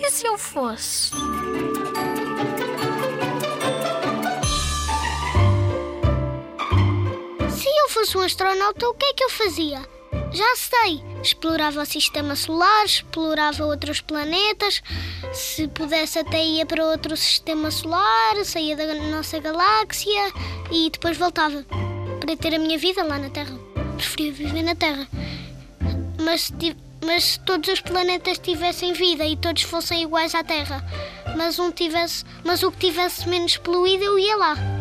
E se eu fosse? Se eu fosse um astronauta, o que é que eu fazia? Já sei, explorava o sistema solar, explorava outros planetas, se pudesse até ia para outro sistema solar, saía da nossa galáxia e depois voltava para ter a minha vida lá na Terra. Preferia viver na Terra. Mas se, ti- mas se todos os planetas tivessem vida e todos fossem iguais à Terra, mas um tivesse, mas o que tivesse menos poluído eu ia lá.